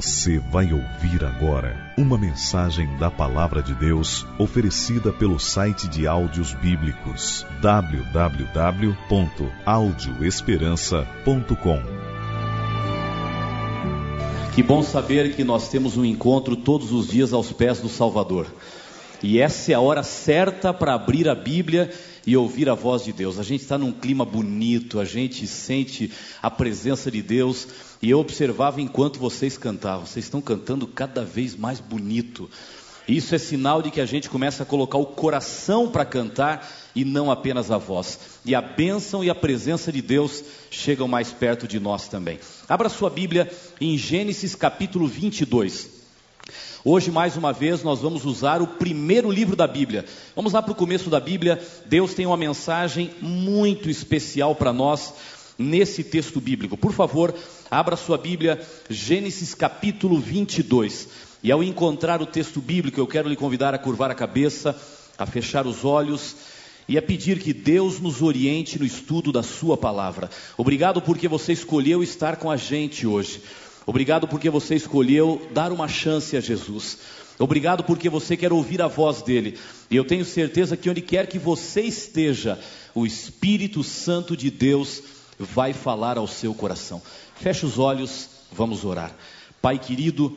Você vai ouvir agora uma mensagem da Palavra de Deus oferecida pelo site de áudios bíblicos www.audioesperança.com. Que bom saber que nós temos um encontro todos os dias aos pés do Salvador. E essa é a hora certa para abrir a Bíblia e ouvir a voz de Deus. A gente está num clima bonito, a gente sente a presença de Deus. E eu observava enquanto vocês cantavam, vocês estão cantando cada vez mais bonito. Isso é sinal de que a gente começa a colocar o coração para cantar e não apenas a voz. E a bênção e a presença de Deus chegam mais perto de nós também. Abra sua Bíblia em Gênesis capítulo 22. Hoje, mais uma vez, nós vamos usar o primeiro livro da Bíblia. Vamos lá para o começo da Bíblia. Deus tem uma mensagem muito especial para nós nesse texto bíblico. Por favor, abra sua Bíblia, Gênesis capítulo 22. E ao encontrar o texto bíblico, eu quero lhe convidar a curvar a cabeça, a fechar os olhos e a pedir que Deus nos oriente no estudo da Sua palavra. Obrigado porque você escolheu estar com a gente hoje. Obrigado porque você escolheu dar uma chance a Jesus. Obrigado porque você quer ouvir a voz dele. E eu tenho certeza que onde quer que você esteja, o Espírito Santo de Deus vai falar ao seu coração. Feche os olhos, vamos orar. Pai querido,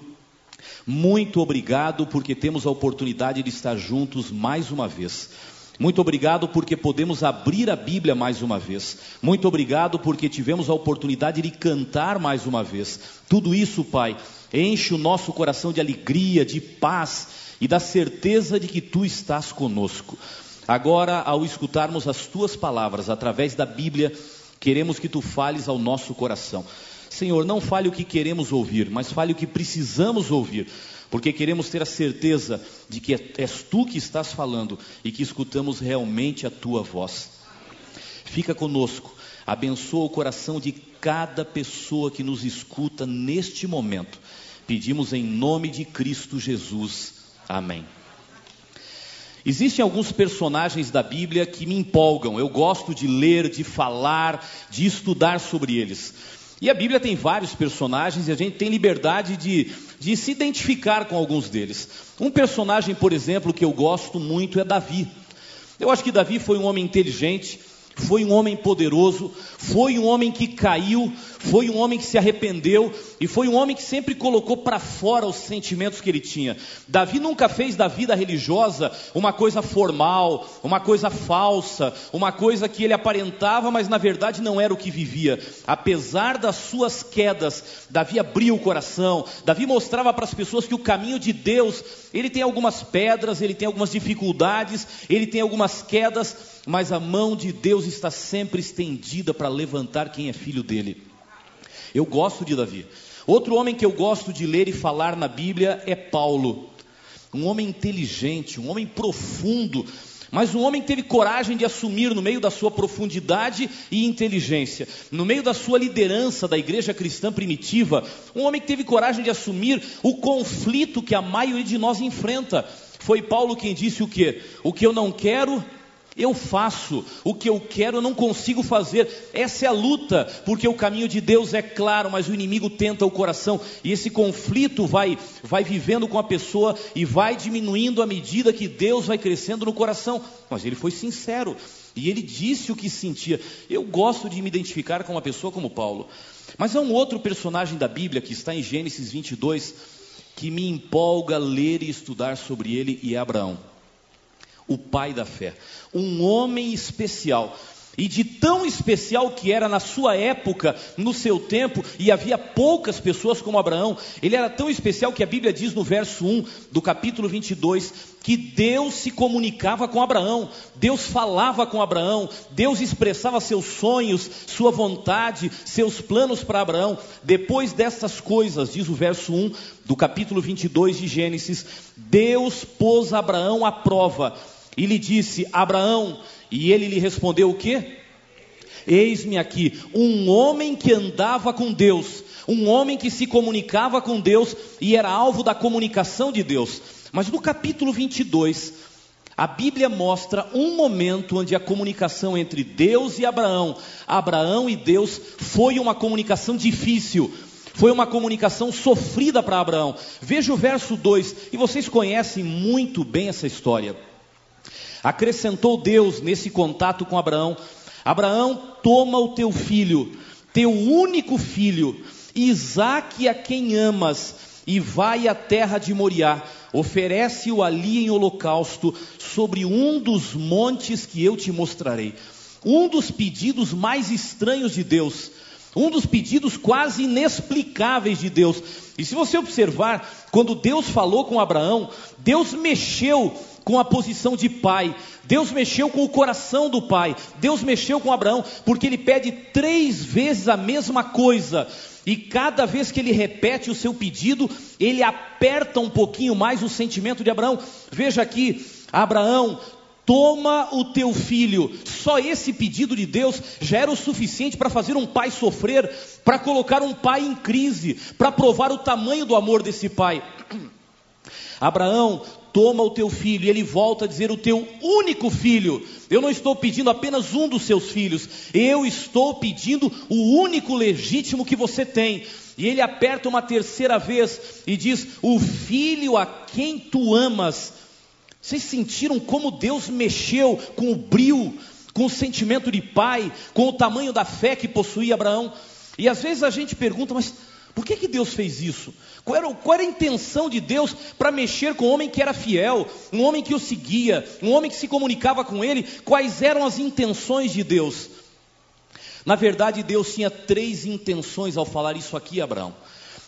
muito obrigado porque temos a oportunidade de estar juntos mais uma vez. Muito obrigado porque podemos abrir a Bíblia mais uma vez. Muito obrigado porque tivemos a oportunidade de cantar mais uma vez. Tudo isso, Pai, enche o nosso coração de alegria, de paz e da certeza de que Tu estás conosco. Agora, ao escutarmos as Tuas palavras através da Bíblia, queremos que Tu fales ao nosso coração. Senhor, não fale o que queremos ouvir, mas fale o que precisamos ouvir porque queremos ter a certeza de que és tu que estás falando e que escutamos realmente a tua voz. Fica conosco, abençoa o coração de cada pessoa que nos escuta neste momento. Pedimos em nome de Cristo Jesus. Amém. Existem alguns personagens da Bíblia que me empolgam. Eu gosto de ler, de falar, de estudar sobre eles. E a Bíblia tem vários personagens e a gente tem liberdade de, de se identificar com alguns deles. Um personagem, por exemplo, que eu gosto muito é Davi. Eu acho que Davi foi um homem inteligente, foi um homem poderoso, foi um homem que caiu, foi um homem que se arrependeu e foi um homem que sempre colocou para fora os sentimentos que ele tinha. Davi nunca fez da vida religiosa uma coisa formal, uma coisa falsa, uma coisa que ele aparentava, mas na verdade não era o que vivia. Apesar das suas quedas, Davi abriu o coração, Davi mostrava para as pessoas que o caminho de Deus, ele tem algumas pedras, ele tem algumas dificuldades, ele tem algumas quedas, mas a mão de Deus está sempre estendida para levantar quem é filho dele. Eu gosto de Davi. Outro homem que eu gosto de ler e falar na Bíblia é Paulo. Um homem inteligente, um homem profundo, mas um homem que teve coragem de assumir no meio da sua profundidade e inteligência, no meio da sua liderança da igreja cristã primitiva, um homem que teve coragem de assumir o conflito que a maioria de nós enfrenta. Foi Paulo quem disse o que? O que eu não quero, eu faço o que eu quero, eu não consigo fazer. Essa é a luta, porque o caminho de Deus é claro, mas o inimigo tenta o coração. E esse conflito vai, vai vivendo com a pessoa e vai diminuindo à medida que Deus vai crescendo no coração. Mas ele foi sincero e ele disse o que sentia. Eu gosto de me identificar com uma pessoa como Paulo. Mas há um outro personagem da Bíblia que está em Gênesis 22 que me empolga ler e estudar sobre ele e Abraão o pai da fé, um homem especial. E de tão especial que era na sua época, no seu tempo, e havia poucas pessoas como Abraão, ele era tão especial que a Bíblia diz no verso 1 do capítulo 22 que Deus se comunicava com Abraão, Deus falava com Abraão, Deus expressava seus sonhos, sua vontade, seus planos para Abraão. Depois dessas coisas, diz o verso 1 do capítulo 22 de Gênesis, Deus pôs Abraão à prova e lhe disse: Abraão, e ele lhe respondeu o quê? Eis-me aqui, um homem que andava com Deus, um homem que se comunicava com Deus e era alvo da comunicação de Deus. Mas no capítulo 22, a Bíblia mostra um momento onde a comunicação entre Deus e Abraão, Abraão e Deus, foi uma comunicação difícil, foi uma comunicação sofrida para Abraão. Veja o verso 2, e vocês conhecem muito bem essa história. Acrescentou Deus nesse contato com Abraão: Abraão, toma o teu filho, teu único filho, Isaque a quem amas, e vai à terra de Moriá, oferece-o ali em holocausto, sobre um dos montes que eu te mostrarei. Um dos pedidos mais estranhos de Deus, um dos pedidos quase inexplicáveis de Deus. E se você observar, quando Deus falou com Abraão, Deus mexeu com a posição de pai, Deus mexeu com o coração do pai, Deus mexeu com Abraão, porque ele pede três vezes a mesma coisa, e cada vez que ele repete o seu pedido, ele aperta um pouquinho mais o sentimento de Abraão. Veja aqui, Abraão, toma o teu filho. Só esse pedido de Deus já era o suficiente para fazer um pai sofrer, para colocar um pai em crise, para provar o tamanho do amor desse pai. Abraão, toma o teu filho, e ele volta a dizer: o teu único filho. Eu não estou pedindo apenas um dos seus filhos, eu estou pedindo o único legítimo que você tem. E ele aperta uma terceira vez e diz: O filho a quem tu amas. Vocês sentiram como Deus mexeu com o brio, com o sentimento de pai, com o tamanho da fé que possuía Abraão? E às vezes a gente pergunta, mas por que, que Deus fez isso? Qual era, qual era a intenção de Deus para mexer com um homem que era fiel, um homem que o seguia, um homem que se comunicava com ele? Quais eram as intenções de Deus? Na verdade, Deus tinha três intenções ao falar isso aqui, Abraão.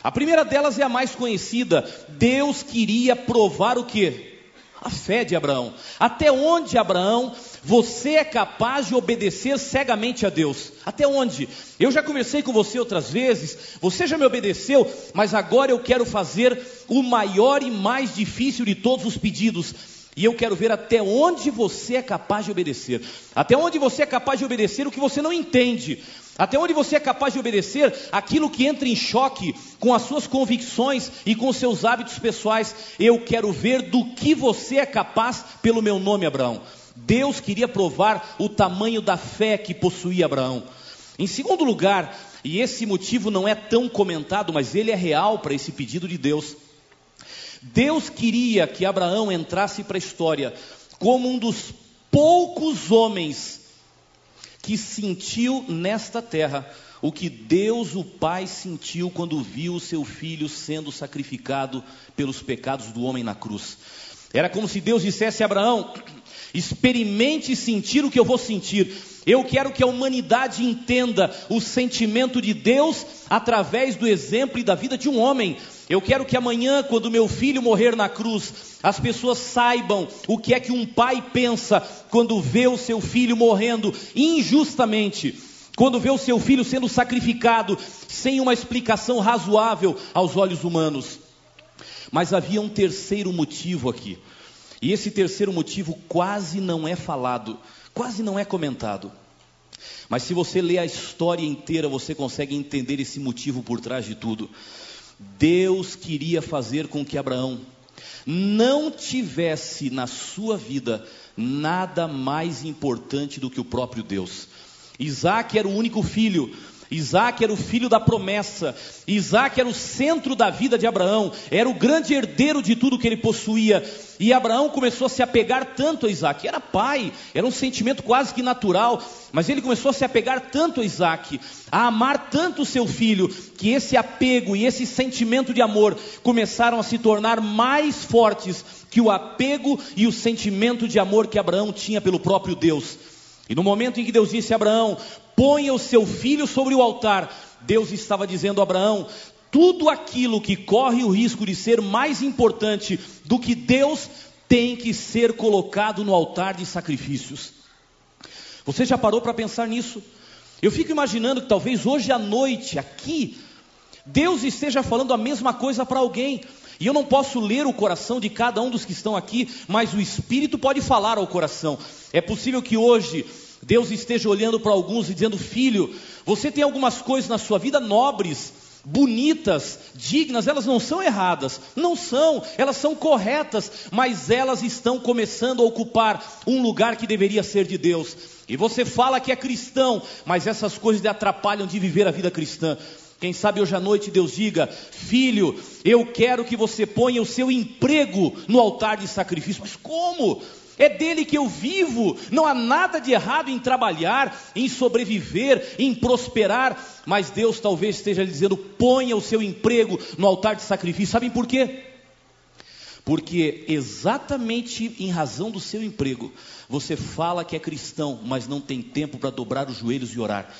A primeira delas é a mais conhecida. Deus queria provar o que? A fé de Abraão. Até onde, Abraão, você é capaz de obedecer cegamente a Deus? Até onde? Eu já conversei com você outras vezes, você já me obedeceu, mas agora eu quero fazer o maior e mais difícil de todos os pedidos. E eu quero ver até onde você é capaz de obedecer. Até onde você é capaz de obedecer o que você não entende. Até onde você é capaz de obedecer aquilo que entra em choque com as suas convicções e com seus hábitos pessoais. Eu quero ver do que você é capaz pelo meu nome, Abraão. Deus queria provar o tamanho da fé que possuía Abraão. Em segundo lugar, e esse motivo não é tão comentado, mas ele é real para esse pedido de Deus. Deus queria que Abraão entrasse para a história como um dos poucos homens que sentiu nesta terra o que Deus o Pai sentiu quando viu o seu filho sendo sacrificado pelos pecados do homem na cruz. Era como se Deus dissesse a Abraão: experimente sentir o que eu vou sentir. Eu quero que a humanidade entenda o sentimento de Deus através do exemplo e da vida de um homem. Eu quero que amanhã, quando meu filho morrer na cruz, as pessoas saibam o que é que um pai pensa quando vê o seu filho morrendo injustamente, quando vê o seu filho sendo sacrificado sem uma explicação razoável aos olhos humanos. Mas havia um terceiro motivo aqui, e esse terceiro motivo quase não é falado quase não é comentado. Mas se você ler a história inteira, você consegue entender esse motivo por trás de tudo. Deus queria fazer com que Abraão não tivesse na sua vida nada mais importante do que o próprio Deus. Isaac era o único filho, Isaac era o filho da promessa, Isaac era o centro da vida de Abraão, era o grande herdeiro de tudo que ele possuía. E Abraão começou a se apegar tanto a Isaac, era pai, era um sentimento quase que natural, mas ele começou a se apegar tanto a Isaac, a amar tanto o seu filho, que esse apego e esse sentimento de amor começaram a se tornar mais fortes que o apego e o sentimento de amor que Abraão tinha pelo próprio Deus. E no momento em que Deus disse a Abraão: ponha o seu filho sobre o altar, Deus estava dizendo a Abraão: tudo aquilo que corre o risco de ser mais importante do que Deus tem que ser colocado no altar de sacrifícios. Você já parou para pensar nisso? Eu fico imaginando que talvez hoje à noite, aqui, Deus esteja falando a mesma coisa para alguém. E eu não posso ler o coração de cada um dos que estão aqui, mas o Espírito pode falar ao coração. É possível que hoje Deus esteja olhando para alguns e dizendo: Filho, você tem algumas coisas na sua vida nobres, bonitas, dignas, elas não são erradas, não são, elas são corretas, mas elas estão começando a ocupar um lugar que deveria ser de Deus. E você fala que é cristão, mas essas coisas lhe atrapalham de viver a vida cristã. Quem sabe hoje à noite Deus diga: Filho, eu quero que você ponha o seu emprego no altar de sacrifício. Mas como? É dele que eu vivo. Não há nada de errado em trabalhar, em sobreviver, em prosperar. Mas Deus talvez esteja lhe dizendo: ponha o seu emprego no altar de sacrifício. Sabem por quê? Porque exatamente em razão do seu emprego, você fala que é cristão, mas não tem tempo para dobrar os joelhos e orar.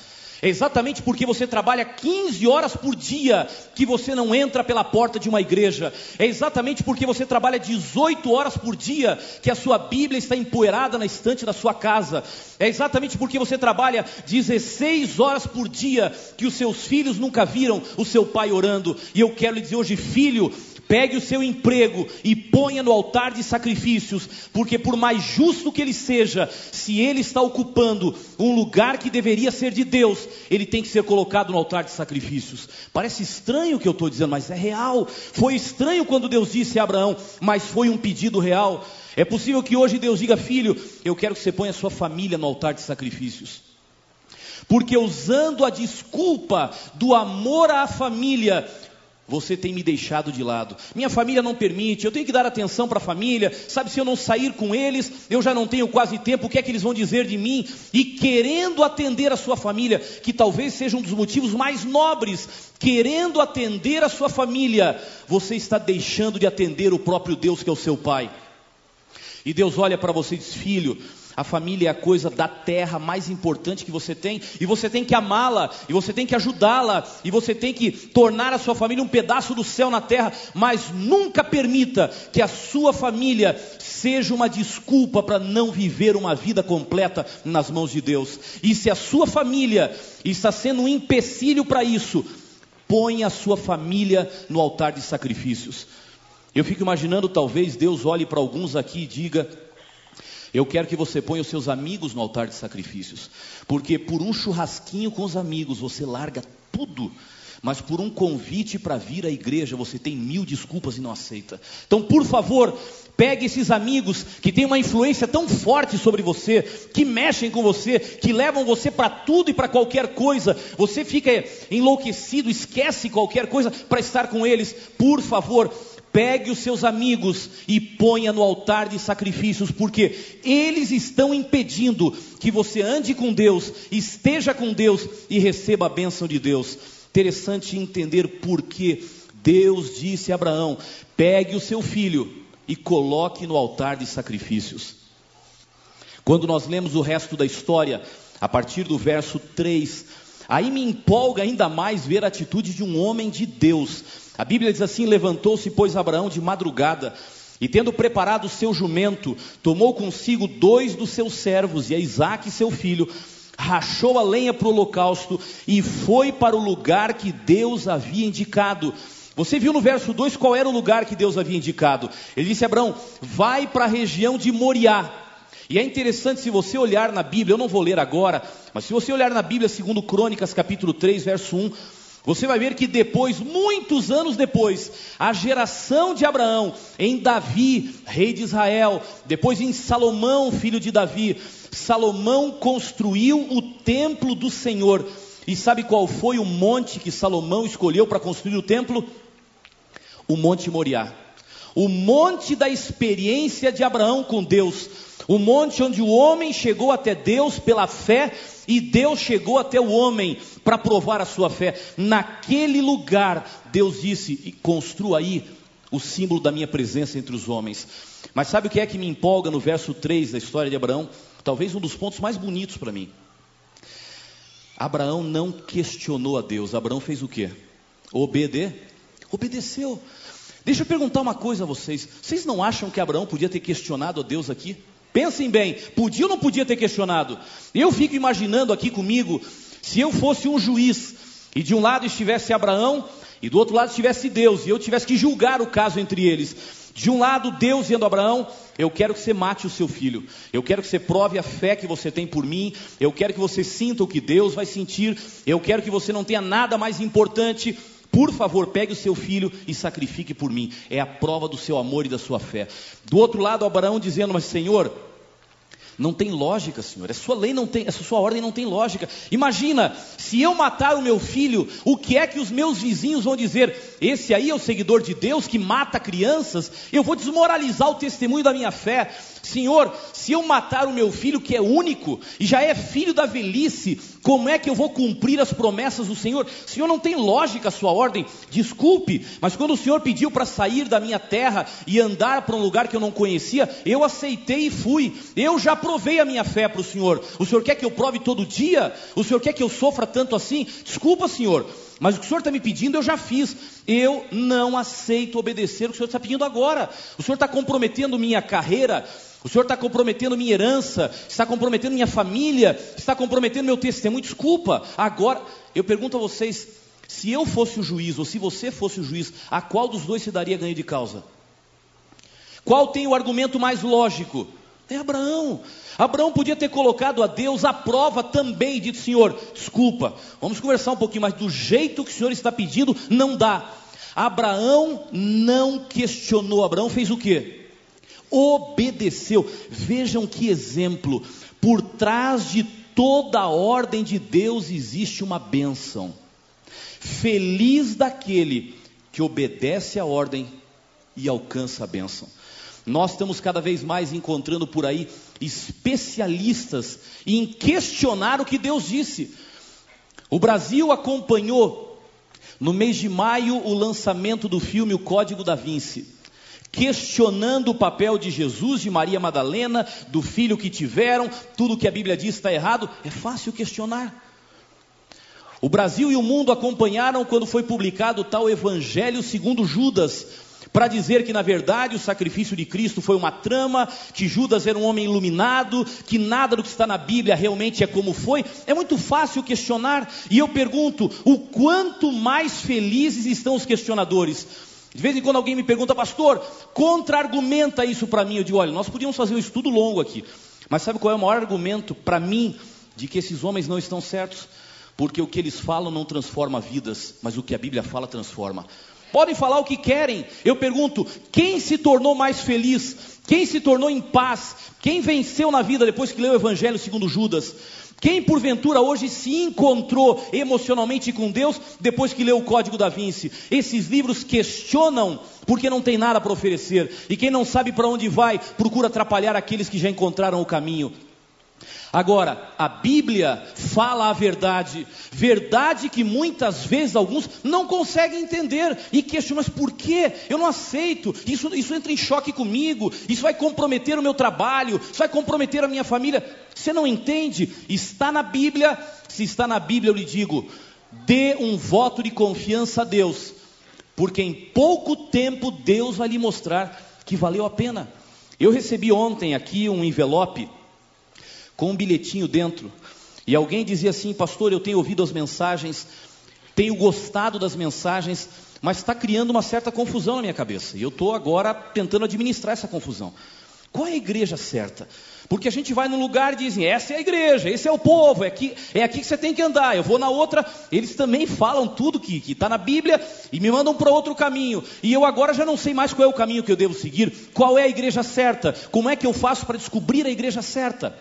É exatamente porque você trabalha 15 horas por dia que você não entra pela porta de uma igreja. É exatamente porque você trabalha 18 horas por dia que a sua Bíblia está empoeirada na estante da sua casa. É exatamente porque você trabalha 16 horas por dia que os seus filhos nunca viram o seu pai orando. E eu quero lhe dizer hoje, filho, Pegue o seu emprego e ponha no altar de sacrifícios, porque por mais justo que ele seja, se ele está ocupando um lugar que deveria ser de Deus, ele tem que ser colocado no altar de sacrifícios. Parece estranho o que eu estou dizendo, mas é real. Foi estranho quando Deus disse a Abraão, mas foi um pedido real. É possível que hoje Deus diga, filho, eu quero que você ponha a sua família no altar de sacrifícios. Porque usando a desculpa do amor à família, você tem me deixado de lado. Minha família não permite, eu tenho que dar atenção para a família. Sabe, se eu não sair com eles, eu já não tenho quase tempo, o que é que eles vão dizer de mim? E querendo atender a sua família, que talvez seja um dos motivos mais nobres, querendo atender a sua família, você está deixando de atender o próprio Deus que é o seu Pai. E Deus olha para você e diz: Filho, a família é a coisa da terra mais importante que você tem, e você tem que amá-la, e você tem que ajudá-la, e você tem que tornar a sua família um pedaço do céu na terra, mas nunca permita que a sua família seja uma desculpa para não viver uma vida completa nas mãos de Deus. E se a sua família está sendo um empecilho para isso, ponha a sua família no altar de sacrifícios. Eu fico imaginando, talvez Deus olhe para alguns aqui e diga: eu quero que você ponha os seus amigos no altar de sacrifícios, porque por um churrasquinho com os amigos você larga tudo, mas por um convite para vir à igreja você tem mil desculpas e não aceita. Então, por favor, pegue esses amigos que têm uma influência tão forte sobre você, que mexem com você, que levam você para tudo e para qualquer coisa. Você fica enlouquecido, esquece qualquer coisa para estar com eles. Por favor, pegue os seus amigos e ponha no altar de sacrifícios, porque eles estão impedindo que você ande com Deus, esteja com Deus e receba a bênção de Deus. Interessante entender por que Deus disse a Abraão: pegue o seu filho e coloque no altar de sacrifícios. Quando nós lemos o resto da história, a partir do verso 3, aí me empolga ainda mais ver a atitude de um homem de Deus a Bíblia diz assim: Levantou-se, pois, Abraão de madrugada, e tendo preparado o seu jumento, tomou consigo dois dos seus servos, e a Isaque, seu filho, rachou a lenha para o holocausto e foi para o lugar que Deus havia indicado. Você viu no verso 2 qual era o lugar que Deus havia indicado? Ele disse a Abraão: Vai para a região de Moriá. E é interessante se você olhar na Bíblia, eu não vou ler agora, mas se você olhar na Bíblia, segundo Crônicas, capítulo 3, verso 1, você vai ver que depois, muitos anos depois, a geração de Abraão, em Davi, rei de Israel, depois em Salomão, filho de Davi, Salomão construiu o templo do Senhor. E sabe qual foi o monte que Salomão escolheu para construir o templo? O Monte Moriá. O monte da experiência de Abraão com Deus. O monte onde o homem chegou até Deus pela fé e Deus chegou até o homem para provar a sua fé. Naquele lugar, Deus disse: construa aí o símbolo da minha presença entre os homens. Mas sabe o que é que me empolga no verso 3 da história de Abraão? Talvez um dos pontos mais bonitos para mim. Abraão não questionou a Deus. Abraão fez o quê? Obede? Obedeceu. Deixa eu perguntar uma coisa a vocês. Vocês não acham que Abraão podia ter questionado a Deus aqui? Pensem bem, podia ou não podia ter questionado? Eu fico imaginando aqui comigo, se eu fosse um juiz e de um lado estivesse Abraão e do outro lado estivesse Deus e eu tivesse que julgar o caso entre eles. De um lado, Deus dizendo a Abraão: Eu quero que você mate o seu filho. Eu quero que você prove a fé que você tem por mim. Eu quero que você sinta o que Deus vai sentir. Eu quero que você não tenha nada mais importante por favor, pegue o seu filho e sacrifique por mim. É a prova do seu amor e da sua fé. Do outro lado, Abraão dizendo: Mas Senhor, Não tem lógica, Senhor. Essa sua lei não tem, essa sua ordem não tem lógica. Imagina, se eu matar o meu filho, o que é que os meus vizinhos vão dizer? Esse aí é o seguidor de Deus que mata crianças? Eu vou desmoralizar o testemunho da minha fé. Senhor, se eu matar o meu filho que é único e já é filho da velhice, como é que eu vou cumprir as promessas do Senhor? Senhor, não tem lógica a sua ordem. Desculpe, mas quando o Senhor pediu para sair da minha terra e andar para um lugar que eu não conhecia, eu aceitei e fui. Eu já provei a minha fé para o Senhor. O Senhor quer que eu prove todo dia? O Senhor quer que eu sofra tanto assim? Desculpa, Senhor, mas o que o Senhor está me pedindo eu já fiz. Eu não aceito obedecer o que o Senhor está pedindo agora. O Senhor está comprometendo minha carreira, o Senhor está comprometendo minha herança, está comprometendo minha família, está comprometendo meu testemunho. Desculpa, agora eu pergunto a vocês: se eu fosse o juiz ou se você fosse o juiz, a qual dos dois se daria ganho de causa? Qual tem o argumento mais lógico? É Abraão. Abraão podia ter colocado a Deus à prova também, dito Senhor, desculpa, vamos conversar um pouquinho, mas do jeito que o Senhor está pedindo, não dá. Abraão não questionou, Abraão fez o que? Obedeceu. Vejam que exemplo. Por trás de toda a ordem de Deus existe uma bênção. Feliz daquele que obedece à ordem e alcança a bênção. Nós estamos cada vez mais encontrando por aí especialistas em questionar o que Deus disse. O Brasil acompanhou no mês de maio o lançamento do filme O Código da Vinci, questionando o papel de Jesus, de Maria Madalena, do filho que tiveram, tudo que a Bíblia diz está errado. É fácil questionar. O Brasil e o mundo acompanharam quando foi publicado o tal Evangelho segundo Judas, para dizer que na verdade o sacrifício de Cristo foi uma trama, que Judas era um homem iluminado, que nada do que está na Bíblia realmente é como foi. É muito fácil questionar, e eu pergunto: o quanto mais felizes estão os questionadores? De vez em quando alguém me pergunta, pastor, contra-argumenta isso para mim. Eu digo, olha, nós podíamos fazer um estudo longo aqui, mas sabe qual é o maior argumento para mim de que esses homens não estão certos? Porque o que eles falam não transforma vidas, mas o que a Bíblia fala transforma. Podem falar o que querem. Eu pergunto: quem se tornou mais feliz? Quem se tornou em paz? Quem venceu na vida depois que leu o Evangelho segundo Judas? Quem porventura hoje se encontrou emocionalmente com Deus depois que leu o Código da Vinci? Esses livros questionam porque não tem nada para oferecer. E quem não sabe para onde vai, procura atrapalhar aqueles que já encontraram o caminho. Agora, a Bíblia fala a verdade, verdade que muitas vezes alguns não conseguem entender e questionam, mas por quê? Eu não aceito, isso, isso entra em choque comigo, isso vai comprometer o meu trabalho, isso vai comprometer a minha família. Você não entende? Está na Bíblia, se está na Bíblia, eu lhe digo, dê um voto de confiança a Deus, porque em pouco tempo Deus vai lhe mostrar que valeu a pena. Eu recebi ontem aqui um envelope com um bilhetinho dentro. E alguém dizia assim: Pastor, eu tenho ouvido as mensagens, tenho gostado das mensagens, mas está criando uma certa confusão na minha cabeça. E eu estou agora tentando administrar essa confusão. Qual é a igreja certa? Porque a gente vai num lugar e dizem, essa é a igreja, esse é o povo, é aqui, é aqui que você tem que andar. Eu vou na outra, eles também falam tudo que está na Bíblia e me mandam para outro caminho. E eu agora já não sei mais qual é o caminho que eu devo seguir, qual é a igreja certa, como é que eu faço para descobrir a igreja certa.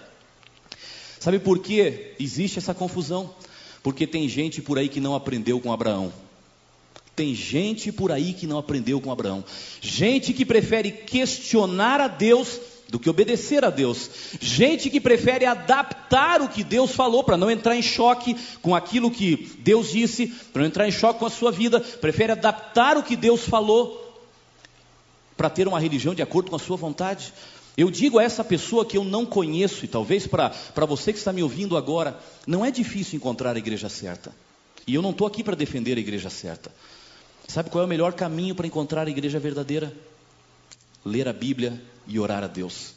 Sabe por que existe essa confusão? Porque tem gente por aí que não aprendeu com Abraão. Tem gente por aí que não aprendeu com Abraão. Gente que prefere questionar a Deus do que obedecer a Deus. Gente que prefere adaptar o que Deus falou para não entrar em choque com aquilo que Deus disse, para não entrar em choque com a sua vida, prefere adaptar o que Deus falou para ter uma religião de acordo com a sua vontade. Eu digo a essa pessoa que eu não conheço, e talvez para você que está me ouvindo agora, não é difícil encontrar a igreja certa. E eu não estou aqui para defender a igreja certa. Sabe qual é o melhor caminho para encontrar a igreja verdadeira? Ler a Bíblia e orar a Deus.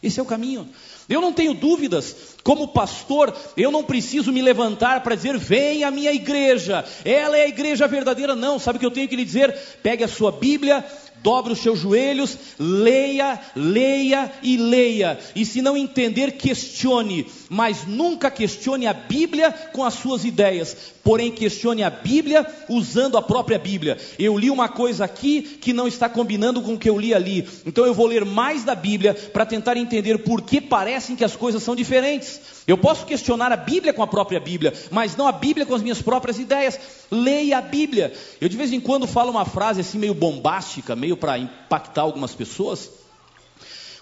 Esse é o caminho. Eu não tenho dúvidas, como pastor, eu não preciso me levantar para dizer, vem a minha igreja, ela é a igreja verdadeira, não. Sabe o que eu tenho que lhe dizer? Pegue a sua Bíblia, dobre os seus joelhos, leia, leia e leia. E se não entender, questione, mas nunca questione a Bíblia com as suas ideias, porém questione a Bíblia usando a própria Bíblia. Eu li uma coisa aqui que não está combinando com o que eu li ali, então eu vou ler mais da Bíblia para tentar entender por que parecem que as coisas são diferentes. Eu posso questionar a Bíblia com a própria Bíblia, mas não a Bíblia com as minhas próprias ideias. Leia a Bíblia. Eu de vez em quando falo uma frase assim meio bombástica, meio para impactar algumas pessoas.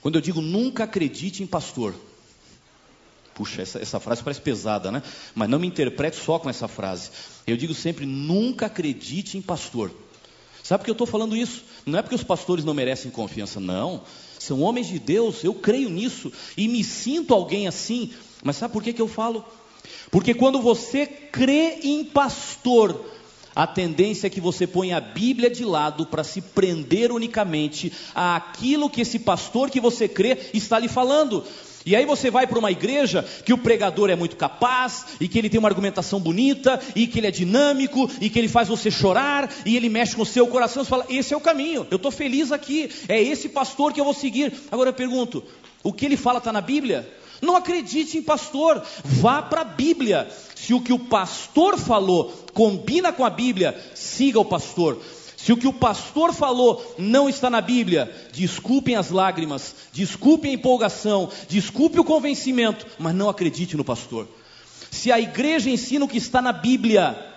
Quando eu digo nunca acredite em pastor. Puxa, essa, essa frase parece pesada, né? Mas não me interprete só com essa frase. Eu digo sempre nunca acredite em pastor. Sabe por que eu estou falando isso? Não é porque os pastores não merecem confiança, não. São homens de Deus, eu creio nisso e me sinto alguém assim mas sabe por que, que eu falo? Porque quando você crê em pastor, a tendência é que você põe a Bíblia de lado para se prender unicamente àquilo que esse pastor que você crê está lhe falando. E aí você vai para uma igreja que o pregador é muito capaz, e que ele tem uma argumentação bonita, e que ele é dinâmico, e que ele faz você chorar, e ele mexe com o seu coração, você fala, esse é o caminho, eu estou feliz aqui, é esse pastor que eu vou seguir. Agora eu pergunto, o que ele fala está na Bíblia? Não acredite em pastor, vá para a Bíblia. Se o que o pastor falou combina com a Bíblia, siga o pastor. Se o que o pastor falou não está na Bíblia, desculpem as lágrimas, desculpem a empolgação, desculpe o convencimento, mas não acredite no pastor. Se a igreja ensina o que está na Bíblia,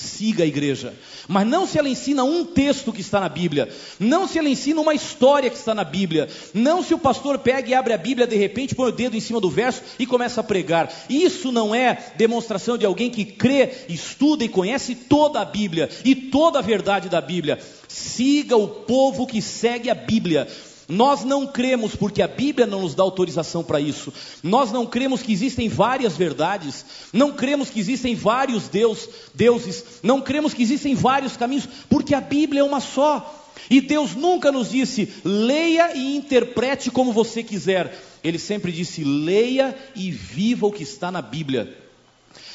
siga a igreja. Mas não se ela ensina um texto que está na Bíblia, não se ela ensina uma história que está na Bíblia, não se o pastor pega e abre a Bíblia de repente, põe o dedo em cima do verso e começa a pregar. Isso não é demonstração de alguém que crê, estuda e conhece toda a Bíblia e toda a verdade da Bíblia. Siga o povo que segue a Bíblia. Nós não cremos, porque a Bíblia não nos dá autorização para isso. Nós não cremos que existem várias verdades. Não cremos que existem vários deus, deuses. Não cremos que existem vários caminhos, porque a Bíblia é uma só. E Deus nunca nos disse, leia e interprete como você quiser. Ele sempre disse, leia e viva o que está na Bíblia.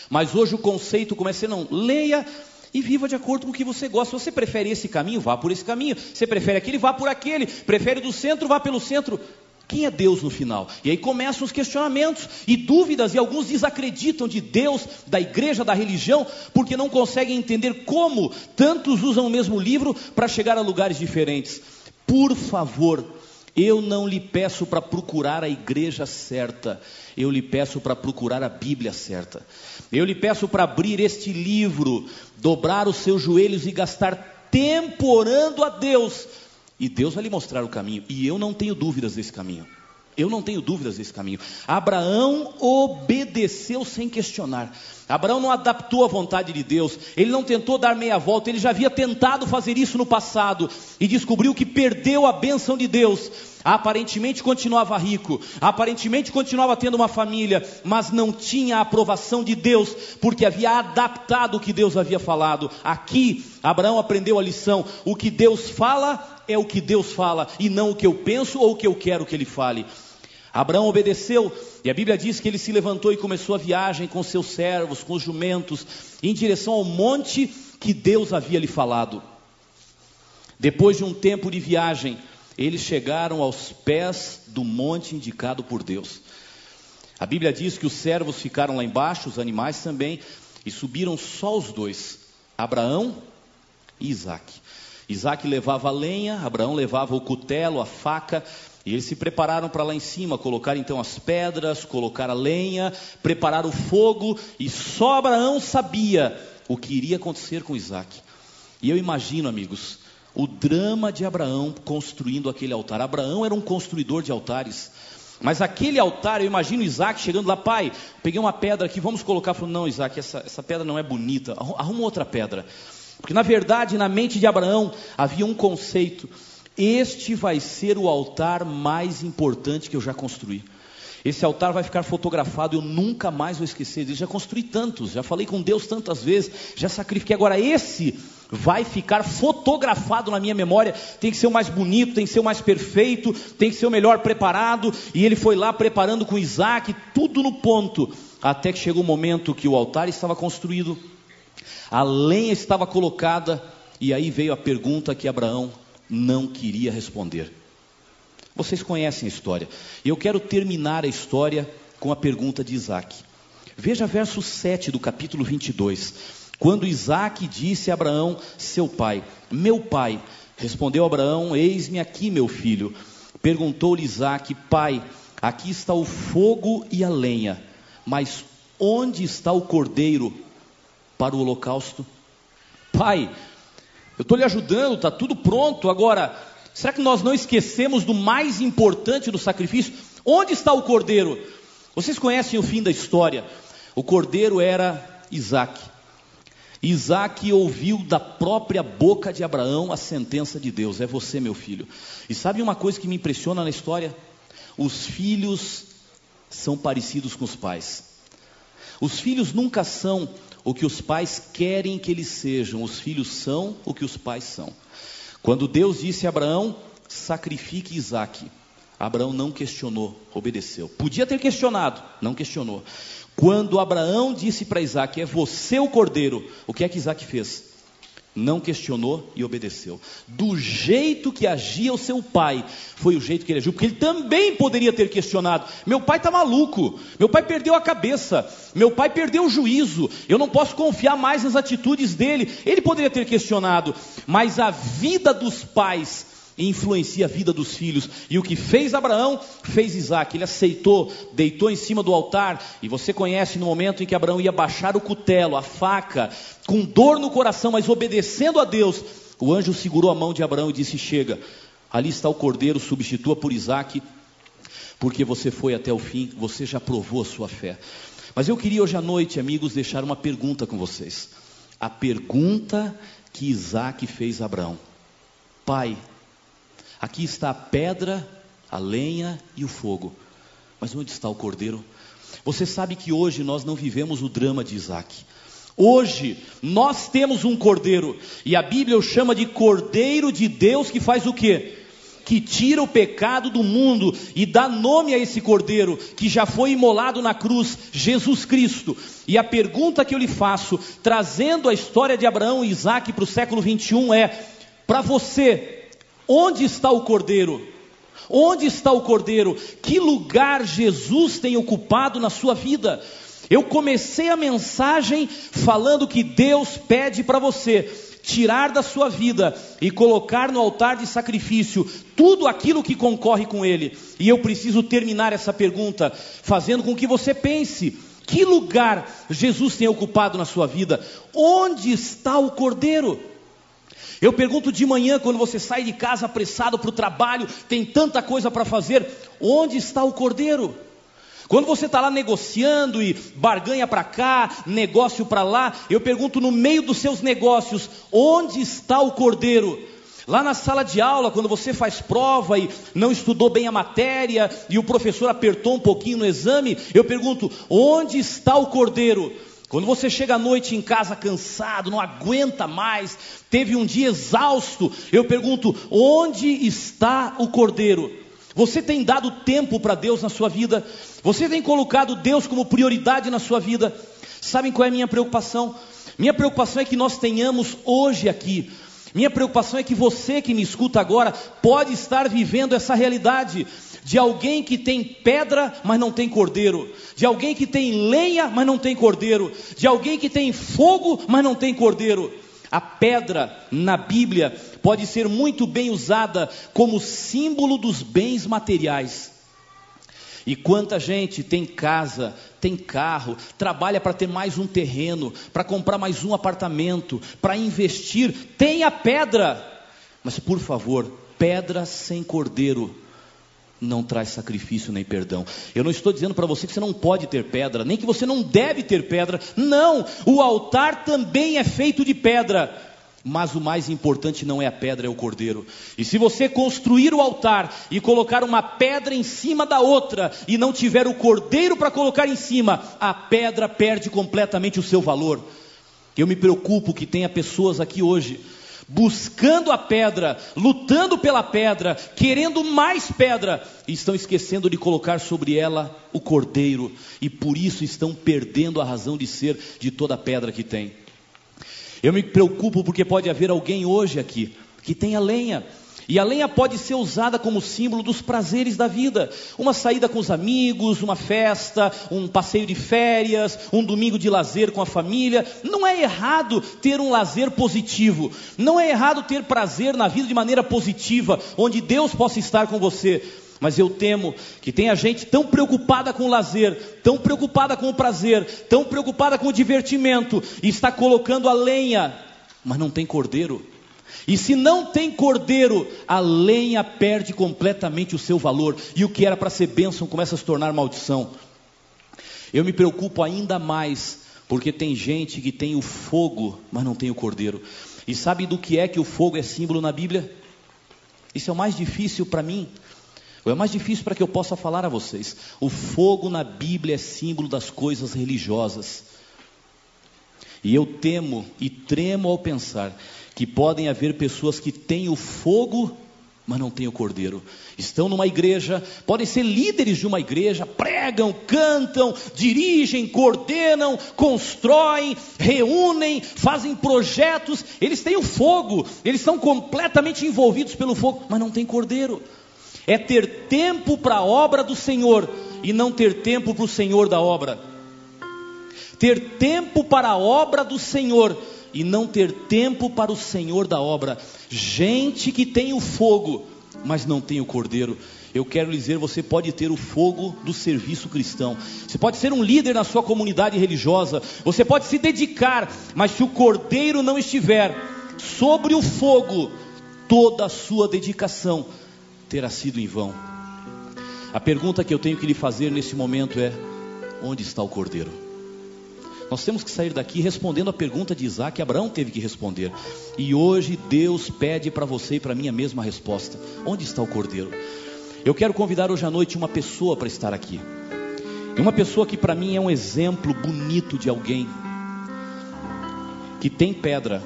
Mas hoje o conceito começa a ser, não, leia e viva de acordo com o que você gosta. Se você prefere esse caminho, vá por esse caminho. Você prefere aquele, vá por aquele. Prefere do centro, vá pelo centro. Quem é Deus no final? E aí começam os questionamentos e dúvidas, e alguns desacreditam de Deus, da igreja, da religião, porque não conseguem entender como tantos usam o mesmo livro para chegar a lugares diferentes. Por favor, eu não lhe peço para procurar a igreja certa, eu lhe peço para procurar a Bíblia certa. Eu lhe peço para abrir este livro, dobrar os seus joelhos e gastar tempo orando a Deus, e Deus vai lhe mostrar o caminho, e eu não tenho dúvidas desse caminho. Eu não tenho dúvidas desse caminho. Abraão obedeceu sem questionar. Abraão não adaptou a vontade de Deus, ele não tentou dar meia volta, ele já havia tentado fazer isso no passado e descobriu que perdeu a bênção de Deus. Aparentemente continuava rico, aparentemente continuava tendo uma família, mas não tinha a aprovação de Deus, porque havia adaptado o que Deus havia falado. Aqui, Abraão aprendeu a lição: o que Deus fala é o que Deus fala, e não o que eu penso ou o que eu quero que ele fale. Abraão obedeceu, e a Bíblia diz que ele se levantou e começou a viagem com seus servos, com os jumentos, em direção ao monte que Deus havia lhe falado. Depois de um tempo de viagem, eles chegaram aos pés do monte indicado por Deus. A Bíblia diz que os servos ficaram lá embaixo, os animais também, e subiram só os dois, Abraão e Isaac. Isaac levava a lenha, Abraão levava o cutelo, a faca, e eles se prepararam para lá em cima, colocar então as pedras, colocar a lenha, preparar o fogo, e só Abraão sabia o que iria acontecer com Isaac. E eu imagino, amigos, o drama de Abraão construindo aquele altar. Abraão era um construidor de altares. Mas aquele altar, eu imagino Isaac chegando lá, pai, peguei uma pedra aqui, vamos colocar. Falou, não, Isaac, essa, essa pedra não é bonita, arruma outra pedra. Porque na verdade, na mente de Abraão havia um conceito este vai ser o altar mais importante que eu já construí. Esse altar vai ficar fotografado, eu nunca mais vou esquecer dele. Já construí tantos, já falei com Deus tantas vezes, já sacrifiquei. Agora, esse vai ficar fotografado na minha memória. Tem que ser o mais bonito, tem que ser o mais perfeito, tem que ser o melhor preparado. E ele foi lá preparando com Isaac, tudo no ponto. Até que chegou o momento que o altar estava construído, a lenha estava colocada, e aí veio a pergunta que Abraão não queria responder. Vocês conhecem a história. E eu quero terminar a história com a pergunta de Isaac. Veja verso 7 do capítulo 22. Quando Isaac disse a Abraão, seu pai: Meu pai, respondeu Abraão: Eis-me aqui, meu filho. Perguntou-lhe Isaac: Pai, aqui está o fogo e a lenha, mas onde está o cordeiro para o holocausto? Pai, eu estou lhe ajudando, está tudo pronto. Agora, será que nós não esquecemos do mais importante do sacrifício? Onde está o cordeiro? Vocês conhecem o fim da história. O cordeiro era Isaac. Isaac ouviu da própria boca de Abraão a sentença de Deus: é você, meu filho. E sabe uma coisa que me impressiona na história? Os filhos são parecidos com os pais. Os filhos nunca são o que os pais querem que eles sejam, os filhos são o que os pais são. Quando Deus disse a Abraão: sacrifique Isaac, Abraão não questionou, obedeceu. Podia ter questionado, não questionou. Quando Abraão disse para Isaac: é você o cordeiro, o que é que Isaac fez? Não questionou e obedeceu. Do jeito que agia o seu pai, foi o jeito que ele agiu, porque ele também poderia ter questionado. Meu pai está maluco, meu pai perdeu a cabeça, meu pai perdeu o juízo, eu não posso confiar mais nas atitudes dele. Ele poderia ter questionado, mas a vida dos pais e influencia a vida dos filhos. E o que fez Abraão, fez Isaac. Ele aceitou, deitou em cima do altar. E você conhece no momento em que Abraão ia baixar o cutelo, a faca, com dor no coração, mas obedecendo a Deus. O anjo segurou a mão de Abraão e disse: Chega, ali está o cordeiro, substitua por Isaac, porque você foi até o fim, você já provou a sua fé. Mas eu queria hoje à noite, amigos, deixar uma pergunta com vocês. A pergunta que Isaac fez a Abraão: Pai, Aqui está a pedra, a lenha e o fogo. Mas onde está o cordeiro? Você sabe que hoje nós não vivemos o drama de Isaac. Hoje nós temos um cordeiro, e a Bíblia o chama de cordeiro de Deus que faz o quê? Que tira o pecado do mundo e dá nome a esse cordeiro que já foi imolado na cruz, Jesus Cristo. E a pergunta que eu lhe faço, trazendo a história de Abraão e Isaac para o século 21 é: para você, Onde está o cordeiro? Onde está o cordeiro? Que lugar Jesus tem ocupado na sua vida? Eu comecei a mensagem falando que Deus pede para você tirar da sua vida e colocar no altar de sacrifício tudo aquilo que concorre com Ele. E eu preciso terminar essa pergunta fazendo com que você pense: que lugar Jesus tem ocupado na sua vida? Onde está o cordeiro? Eu pergunto de manhã, quando você sai de casa apressado para o trabalho, tem tanta coisa para fazer, onde está o cordeiro? Quando você está lá negociando e barganha para cá, negócio para lá, eu pergunto no meio dos seus negócios, onde está o cordeiro? Lá na sala de aula, quando você faz prova e não estudou bem a matéria e o professor apertou um pouquinho no exame, eu pergunto: onde está o cordeiro? Quando você chega à noite em casa cansado, não aguenta mais, teve um dia exausto, eu pergunto: onde está o cordeiro? Você tem dado tempo para Deus na sua vida? Você tem colocado Deus como prioridade na sua vida? Sabem qual é a minha preocupação? Minha preocupação é que nós tenhamos hoje aqui minha preocupação é que você que me escuta agora pode estar vivendo essa realidade de alguém que tem pedra, mas não tem cordeiro, de alguém que tem lenha, mas não tem cordeiro, de alguém que tem fogo, mas não tem cordeiro. A pedra na Bíblia pode ser muito bem usada como símbolo dos bens materiais. E quanta gente tem casa, tem carro, trabalha para ter mais um terreno, para comprar mais um apartamento, para investir, tem a pedra. Mas por favor, pedra sem cordeiro não traz sacrifício nem perdão. Eu não estou dizendo para você que você não pode ter pedra, nem que você não deve ter pedra. Não, o altar também é feito de pedra. Mas o mais importante não é a pedra, é o cordeiro. E se você construir o altar e colocar uma pedra em cima da outra e não tiver o cordeiro para colocar em cima, a pedra perde completamente o seu valor. Eu me preocupo que tenha pessoas aqui hoje buscando a pedra, lutando pela pedra, querendo mais pedra, e estão esquecendo de colocar sobre ela o cordeiro, e por isso estão perdendo a razão de ser de toda a pedra que tem. Eu me preocupo porque pode haver alguém hoje aqui que tenha lenha, E a lenha pode ser usada como símbolo dos prazeres da vida. Uma saída com os amigos, uma festa, um passeio de férias, um domingo de lazer com a família. Não é errado ter um lazer positivo. Não é errado ter prazer na vida de maneira positiva, onde Deus possa estar com você. Mas eu temo que tenha gente tão preocupada com o lazer, tão preocupada com o prazer, tão preocupada com o divertimento, e está colocando a lenha, mas não tem cordeiro. E se não tem cordeiro, a lenha perde completamente o seu valor, e o que era para ser bênção começa a se tornar maldição. Eu me preocupo ainda mais, porque tem gente que tem o fogo, mas não tem o cordeiro. E sabe do que é que o fogo é símbolo na Bíblia? Isso é o mais difícil para mim. É o mais difícil para que eu possa falar a vocês. O fogo na Bíblia é símbolo das coisas religiosas. E eu temo e tremo ao pensar que podem haver pessoas que têm o fogo, mas não têm o cordeiro. Estão numa igreja, podem ser líderes de uma igreja, pregam, cantam, dirigem, coordenam, constroem, reúnem, fazem projetos. Eles têm o fogo, eles são completamente envolvidos pelo fogo, mas não têm cordeiro. É ter tempo para a obra do Senhor e não ter tempo para o Senhor da obra. Ter tempo para a obra do Senhor e não ter tempo para o Senhor da obra. Gente que tem o fogo, mas não tem o cordeiro. Eu quero lhe dizer, você pode ter o fogo do serviço cristão. Você pode ser um líder na sua comunidade religiosa. Você pode se dedicar, mas se o cordeiro não estiver sobre o fogo, toda a sua dedicação terá sido em vão. A pergunta que eu tenho que lhe fazer nesse momento é: onde está o cordeiro? Nós temos que sair daqui respondendo a pergunta de Isaac que Abraão teve que responder. E hoje Deus pede para você e para mim a mesma resposta: onde está o cordeiro? Eu quero convidar hoje à noite uma pessoa para estar aqui. E uma pessoa que para mim é um exemplo bonito de alguém que tem pedra,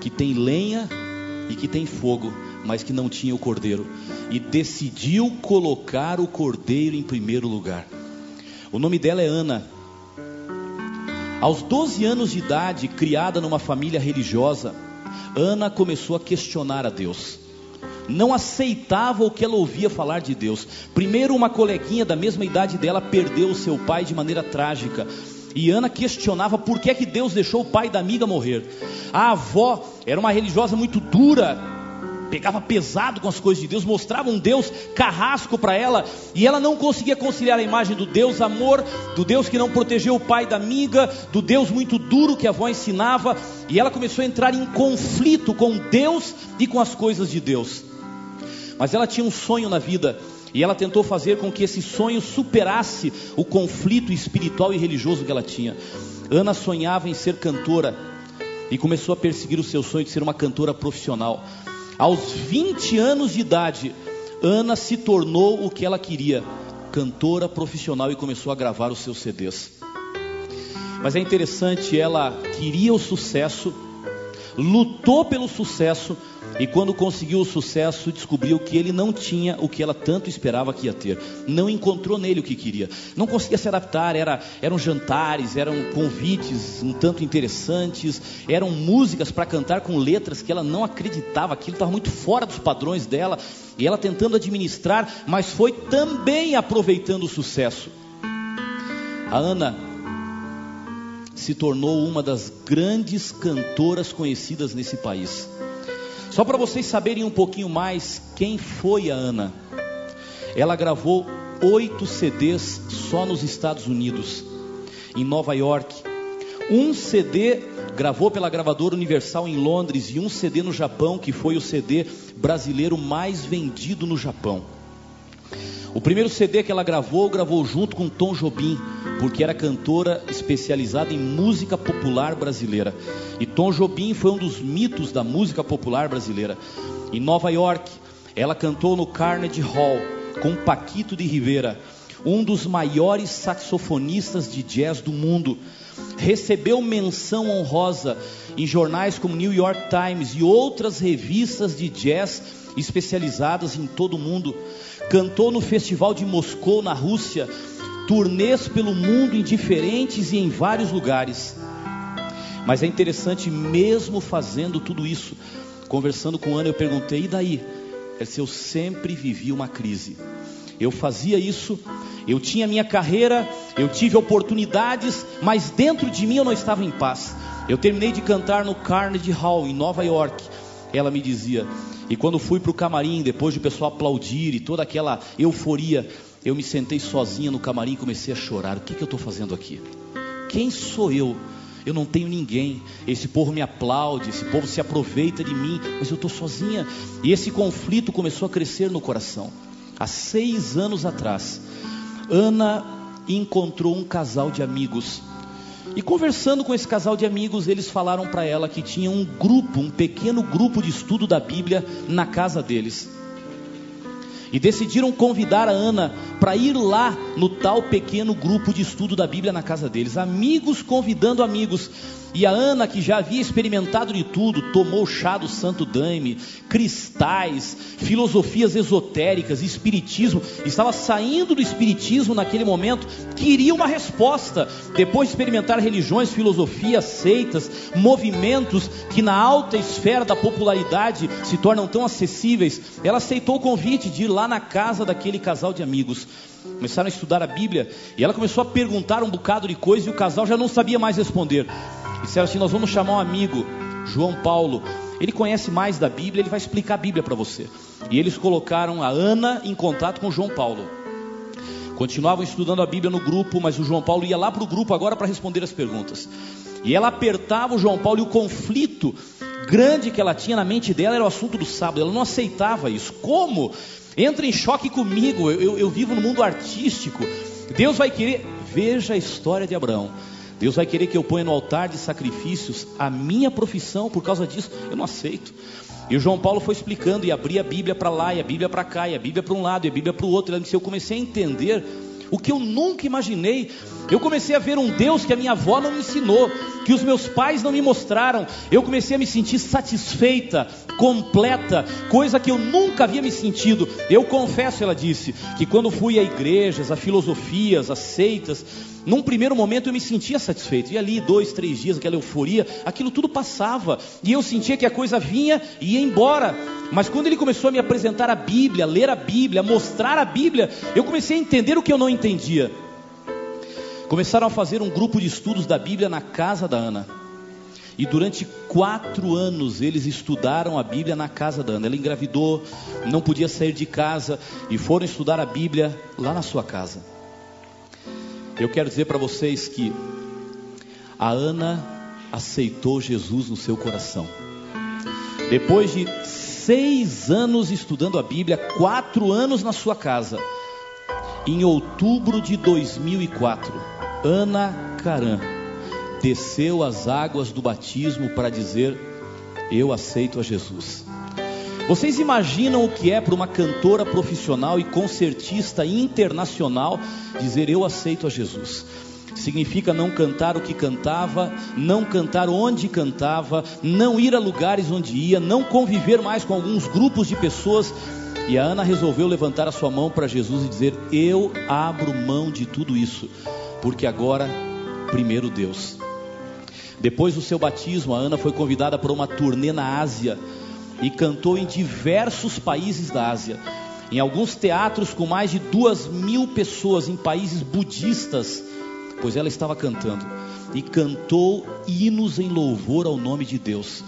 que tem lenha e que tem fogo, mas que não tinha o cordeiro e decidiu colocar o cordeiro em primeiro lugar. O nome dela é Ana. Aos 12 anos de idade, criada numa família religiosa, Ana começou a questionar a Deus. Não aceitava o que ela ouvia falar de Deus. Primeiro, uma coleguinha da mesma idade dela perdeu seu pai de maneira trágica. E Ana questionava por que, é que Deus deixou o pai da amiga morrer. A avó era uma religiosa muito dura, pegava pesado com as coisas de Deus, mostrava um Deus carrasco para ela, e ela não conseguia conciliar a imagem do Deus amor, do Deus que não protegeu o pai da amiga, do Deus muito duro que a avó ensinava, e ela começou a entrar em conflito com Deus e com as coisas de Deus. Mas ela tinha um sonho na vida, e ela tentou fazer com que esse sonho superasse o conflito espiritual e religioso que ela tinha. Ana sonhava em ser cantora e começou a perseguir o seu sonho de ser uma cantora profissional. Aos 20 anos de idade, Ana se tornou o que ela queria, cantora profissional e começou a gravar os seus CDs. Mas é interessante, ela queria o sucesso, lutou pelo sucesso, e quando conseguiu o sucesso, descobriu que ele não tinha o que ela tanto esperava que ia ter. Não encontrou nele o que queria. Não conseguia se adaptar. Era, eram jantares, eram convites um tanto interessantes, eram músicas para cantar com letras que ela não acreditava. Aquilo estava muito fora dos padrões dela. E ela tentando administrar, mas foi também aproveitando o sucesso. A Ana se tornou uma das grandes cantoras conhecidas nesse país. Só para vocês saberem um pouquinho mais quem foi a Ana. Ela gravou oito CDs só nos Estados Unidos, em Nova York. Um CD gravou pela gravadora Universal em Londres e um CD no Japão, que foi o CD brasileiro mais vendido no Japão. O primeiro CD que ela gravou, gravou junto com Tom Jobim, porque era cantora especializada em música popular brasileira. E Tom Jobim foi um dos mitos da música popular brasileira. Em Nova York, ela cantou no Carnegie Hall com Paquito de Rivera, um dos maiores saxofonistas de jazz do mundo. Recebeu menção honrosa em jornais como New York Times e outras revistas de jazz especializadas em todo o mundo cantou no Festival de Moscou, na Rússia, turnês pelo mundo em diferentes e em vários lugares. Mas é interessante, mesmo fazendo tudo isso, conversando com Ana, eu perguntei: e daí? Eu sempre vivi uma crise. Eu fazia isso, eu tinha minha carreira, eu tive oportunidades, mas dentro de mim eu não estava em paz. Eu terminei de cantar no Carnegie Hall, em Nova York. Ela me dizia, e quando fui para o camarim, depois de o pessoal aplaudir e toda aquela euforia, eu me sentei sozinha no camarim e comecei a chorar. O que, que eu estou fazendo aqui? Quem sou eu? Eu não tenho ninguém. Esse povo me aplaude, esse povo se aproveita de mim, mas eu estou sozinha. E esse conflito começou a crescer no coração. Há seis anos atrás, Ana encontrou um casal de amigos. E conversando com esse casal de amigos, eles falaram para ela que tinha um grupo, um pequeno grupo de estudo da Bíblia na casa deles. E decidiram convidar a Ana para ir lá no tal pequeno grupo de estudo da Bíblia na casa deles. Amigos convidando amigos. E a Ana, que já havia experimentado de tudo, tomou chá do Santo Daime, cristais, filosofias esotéricas, espiritismo, estava saindo do espiritismo naquele momento, queria uma resposta. Depois de experimentar religiões, filosofias, seitas, movimentos que na alta esfera da popularidade se tornam tão acessíveis, ela aceitou o convite de ir lá na casa daquele casal de amigos. Começaram a estudar a Bíblia e ela começou a perguntar um bocado de coisa e o casal já não sabia mais responder. Disseram assim: Nós vamos chamar um amigo, João Paulo. Ele conhece mais da Bíblia, ele vai explicar a Bíblia para você. E eles colocaram a Ana em contato com João Paulo. Continuavam estudando a Bíblia no grupo, mas o João Paulo ia lá para o grupo agora para responder as perguntas. E ela apertava o João Paulo e o conflito grande que ela tinha na mente dela era o assunto do sábado. Ela não aceitava isso. Como? Entra em choque comigo. Eu, eu, eu vivo no mundo artístico. Deus vai querer. Veja a história de Abraão. Deus vai querer que eu ponha no altar de sacrifícios a minha profissão, por causa disso eu não aceito. E o João Paulo foi explicando e abria a Bíblia para lá, e a Bíblia para cá, e a Bíblia para um lado, e a Bíblia para o outro. Ele disse: Eu comecei a entender o que eu nunca imaginei. Eu comecei a ver um Deus que a minha avó não me ensinou, que os meus pais não me mostraram. Eu comecei a me sentir satisfeita, completa, coisa que eu nunca havia me sentido. Eu confesso, ela disse, que quando fui a igrejas, a filosofias, a seitas, num primeiro momento eu me sentia satisfeito. E ali, dois, três dias, aquela euforia, aquilo tudo passava. E eu sentia que a coisa vinha e ia embora. Mas quando ele começou a me apresentar a Bíblia, ler a Bíblia, mostrar a Bíblia, eu comecei a entender o que eu não entendia. Começaram a fazer um grupo de estudos da Bíblia na casa da Ana. E durante quatro anos eles estudaram a Bíblia na casa da Ana. Ela engravidou, não podia sair de casa e foram estudar a Bíblia lá na sua casa. Eu quero dizer para vocês que a Ana aceitou Jesus no seu coração. Depois de seis anos estudando a Bíblia, quatro anos na sua casa, em outubro de 2004, Ana Caran desceu as águas do batismo para dizer: Eu aceito a Jesus. Vocês imaginam o que é para uma cantora profissional e concertista internacional dizer eu aceito a Jesus? Significa não cantar o que cantava, não cantar onde cantava, não ir a lugares onde ia, não conviver mais com alguns grupos de pessoas. E a Ana resolveu levantar a sua mão para Jesus e dizer: Eu abro mão de tudo isso, porque agora, primeiro Deus. Depois do seu batismo, a Ana foi convidada para uma turnê na Ásia e cantou em diversos países da Ásia. Em alguns teatros com mais de duas mil pessoas em países budistas, pois ela estava cantando e cantou hinos em louvor ao nome de Deus.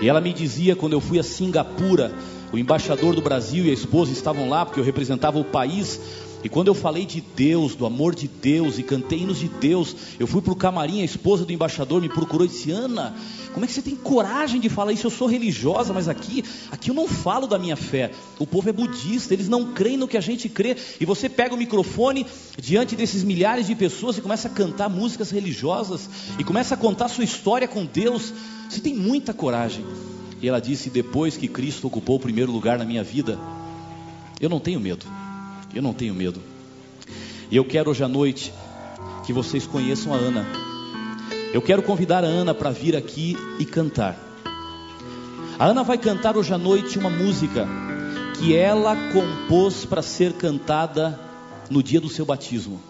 E ela me dizia quando eu fui a Singapura, o embaixador do Brasil e a esposa estavam lá porque eu representava o país e quando eu falei de Deus, do amor de Deus e cantei hinos de Deus, eu fui para o camarim, a esposa do embaixador me procurou e disse: Ana, como é que você tem coragem de falar isso? Eu sou religiosa, mas aqui, aqui eu não falo da minha fé. O povo é budista, eles não creem no que a gente crê. E você pega o microfone diante desses milhares de pessoas e começa a cantar músicas religiosas e começa a contar sua história com Deus. Você tem muita coragem. E ela disse: depois que Cristo ocupou o primeiro lugar na minha vida, eu não tenho medo. Eu não tenho medo. E eu quero hoje à noite que vocês conheçam a Ana. Eu quero convidar a Ana para vir aqui e cantar. A Ana vai cantar hoje à noite uma música que ela compôs para ser cantada no dia do seu batismo.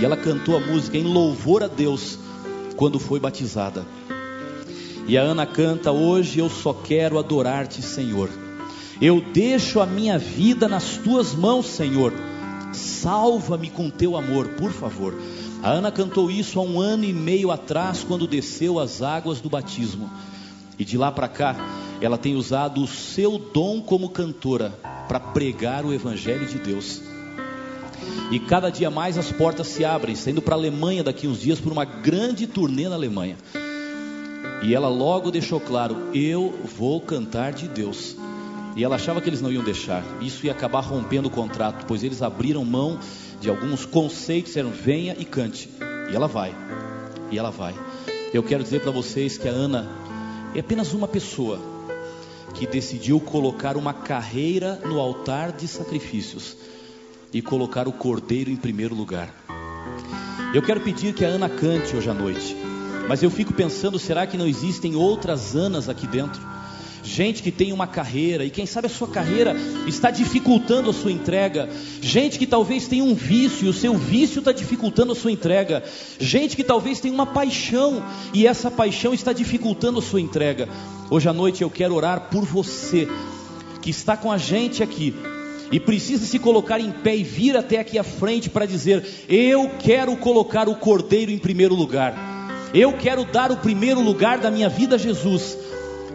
E ela cantou a música em louvor a Deus quando foi batizada. E a Ana canta: Hoje eu só quero adorar-te, Senhor. Eu deixo a minha vida nas tuas mãos, Senhor. Salva-me com teu amor, por favor. A Ana cantou isso há um ano e meio atrás, quando desceu as águas do batismo. E de lá para cá, ela tem usado o seu dom como cantora para pregar o Evangelho de Deus. E cada dia mais as portas se abrem, saindo para a Alemanha daqui uns dias por uma grande turnê na Alemanha. E ela logo deixou claro: eu vou cantar de Deus. E ela achava que eles não iam deixar. Isso ia acabar rompendo o contrato, pois eles abriram mão de alguns conceitos, disseram: venha e cante. E ela vai. E ela vai. Eu quero dizer para vocês que a Ana é apenas uma pessoa que decidiu colocar uma carreira no altar de sacrifícios e colocar o cordeiro em primeiro lugar. Eu quero pedir que a Ana cante hoje à noite, mas eu fico pensando: será que não existem outras Anas aqui dentro? Gente que tem uma carreira e quem sabe a sua carreira está dificultando a sua entrega. Gente que talvez tenha um vício e o seu vício está dificultando a sua entrega. Gente que talvez tenha uma paixão e essa paixão está dificultando a sua entrega. Hoje à noite eu quero orar por você que está com a gente aqui e precisa se colocar em pé e vir até aqui à frente para dizer: Eu quero colocar o Cordeiro em primeiro lugar, eu quero dar o primeiro lugar da minha vida a Jesus.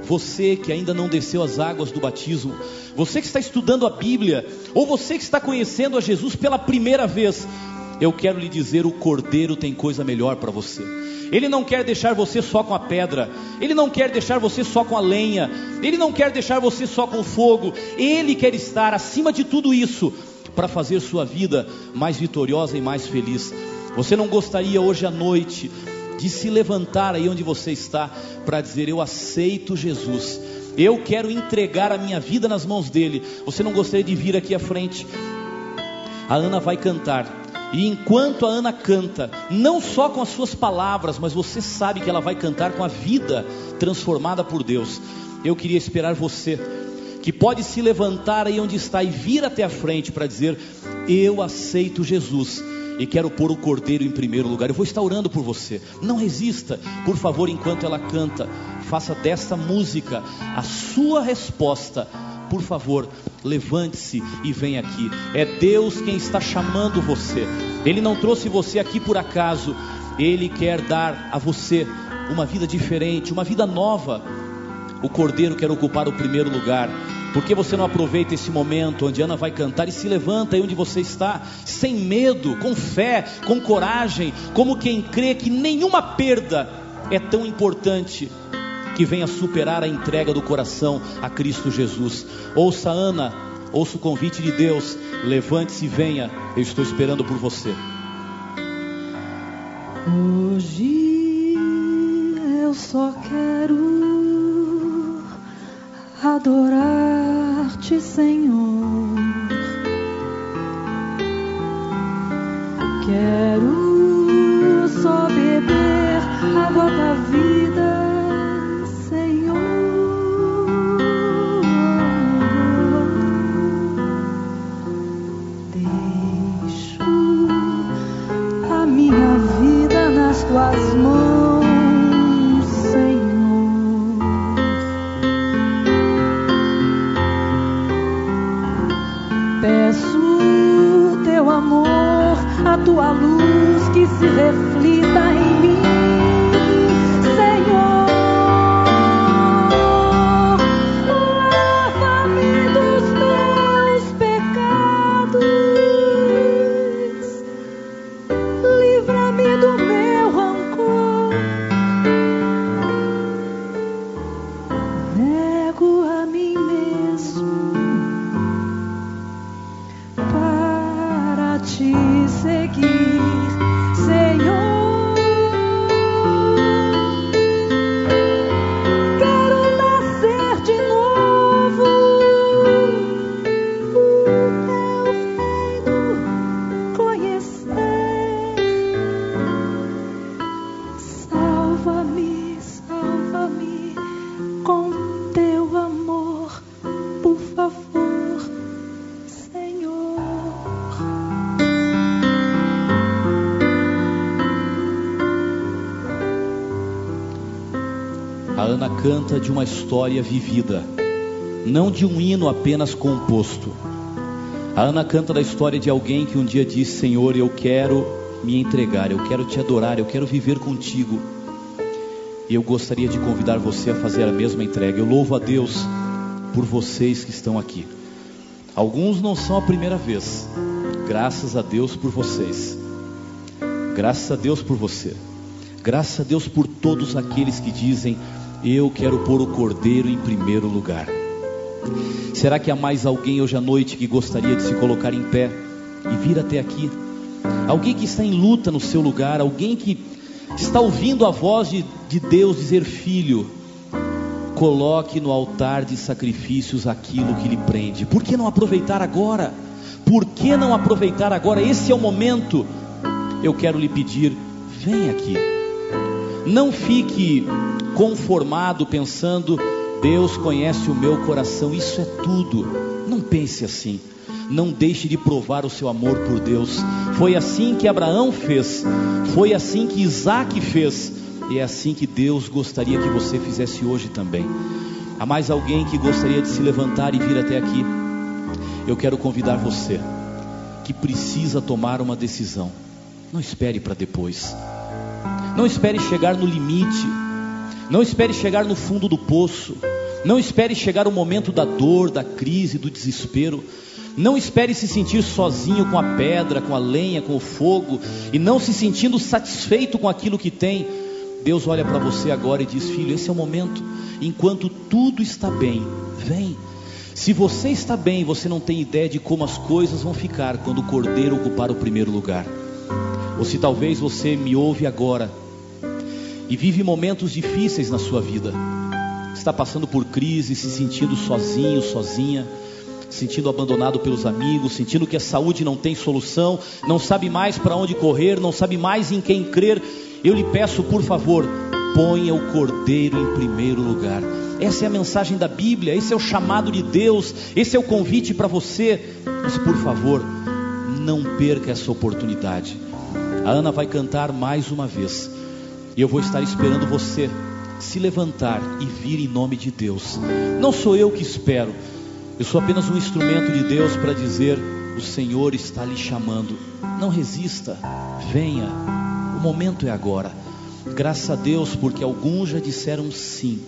Você que ainda não desceu as águas do batismo, você que está estudando a Bíblia, ou você que está conhecendo a Jesus pela primeira vez, eu quero lhe dizer: o Cordeiro tem coisa melhor para você. Ele não quer deixar você só com a pedra, Ele não quer deixar você só com a lenha, Ele não quer deixar você só com o fogo, Ele quer estar acima de tudo isso para fazer sua vida mais vitoriosa e mais feliz. Você não gostaria hoje à noite de se levantar aí onde você está para dizer: Eu aceito Jesus, eu quero entregar a minha vida nas mãos dele. Você não gostaria de vir aqui à frente? A Ana vai cantar. E enquanto a Ana canta, não só com as suas palavras, mas você sabe que ela vai cantar com a vida transformada por Deus. Eu queria esperar você, que pode se levantar aí onde está e vir até a frente para dizer: Eu aceito Jesus e quero pôr o cordeiro em primeiro lugar. Eu vou estar orando por você. Não resista, por favor, enquanto ela canta, faça desta música a sua resposta por favor, levante-se e venha aqui. É Deus quem está chamando você. Ele não trouxe você aqui por acaso. Ele quer dar a você uma vida diferente, uma vida nova. O Cordeiro quer ocupar o primeiro lugar. Por que você não aproveita esse momento onde Ana vai cantar e se levanta aí onde você está, sem medo, com fé, com coragem, como quem crê que nenhuma perda é tão importante que venha superar a entrega do coração a Cristo Jesus. Ouça Ana, ouça o convite de Deus, levante-se e venha, eu estou esperando por você. Hoje eu só quero adorar-te, Senhor. Quero só beber água da vida. tuas mãos, de uma história vivida. não de um hino apenas composto. A Ana canta da história de alguém que um dia disse: Senhor, eu quero me entregar, eu quero te adorar, eu quero viver contigo. E eu gostaria de convidar você a fazer a mesma entrega. Eu louvo a Deus por vocês que estão aqui. Alguns não são a primeira vez. Graças a Deus por vocês. Graças a Deus por você. Graças a Deus por todos aqueles que dizem: Eu quero pôr o cordeiro em primeiro lugar. Será que há mais alguém hoje à noite que gostaria de se colocar em pé e vir até aqui? Alguém que está em luta no seu lugar, alguém que está ouvindo a voz de, de Deus dizer: Filho, coloque no altar de sacrifícios aquilo que lhe prende. Por que não aproveitar agora? Por que não aproveitar agora? Esse é o momento. Eu quero lhe pedir: vem aqui. Não fique conformado pensando, Deus conhece o meu coração, isso é tudo. Não pense assim. Não deixe de provar o seu amor por Deus. Foi assim que Abraão fez, foi assim que Isaac fez, e é assim que Deus gostaria que você fizesse hoje também. Há mais alguém que gostaria de se levantar e vir até aqui? Eu quero convidar você que precisa tomar uma decisão. Não espere para depois. Não espere chegar no limite. Não espere chegar no fundo do poço. Não espere chegar o momento da dor, da crise, do desespero. Não espere se sentir sozinho com a pedra, com a lenha, com o fogo e não se sentindo satisfeito com aquilo que tem. Deus olha para você agora e diz: Filho, esse é o momento. Enquanto tudo está bem, vem. Se você está bem, você não tem ideia de como as coisas vão ficar quando o cordeiro ocupar o primeiro lugar. Ou se talvez você me ouve agora e vive momentos difíceis na sua vida, está passando por crise, se sentindo sozinho, sozinha sentindo abandonado pelos amigos, sentindo que a saúde não tem solução, não sabe mais para onde correr, não sabe mais em quem crer, eu lhe peço, por favor, ponha o cordeiro em primeiro lugar. Essa é a mensagem da Bíblia, esse é o chamado de Deus, esse é o convite para você. Mas por favor, não perca essa oportunidade. A Ana vai cantar mais uma vez, e eu vou estar esperando você se levantar e vir em nome de Deus. Não sou eu que espero, eu sou apenas um instrumento de Deus para dizer: o Senhor está lhe chamando. Não resista, venha. O momento é agora. Graças a Deus, porque alguns já disseram sim.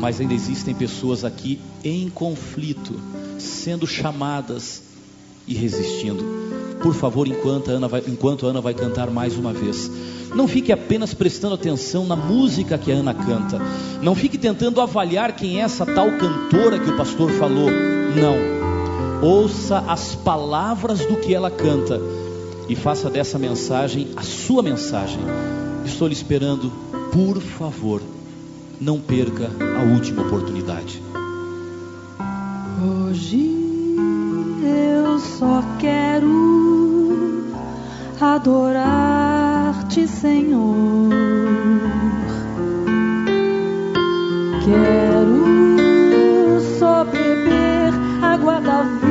Mas ainda existem pessoas aqui em conflito, sendo chamadas e resistindo. Por favor, enquanto a Ana vai, enquanto a Ana vai cantar mais uma vez, não fique apenas prestando atenção na música que a Ana canta. Não fique tentando avaliar quem é essa tal cantora que o pastor falou. Não. Ouça as palavras do que ela canta e faça dessa mensagem a sua mensagem. Estou lhe esperando, por favor, não perca a última oportunidade. Hoje eu só quero adorar te Senhor. Quero só beber água da vida,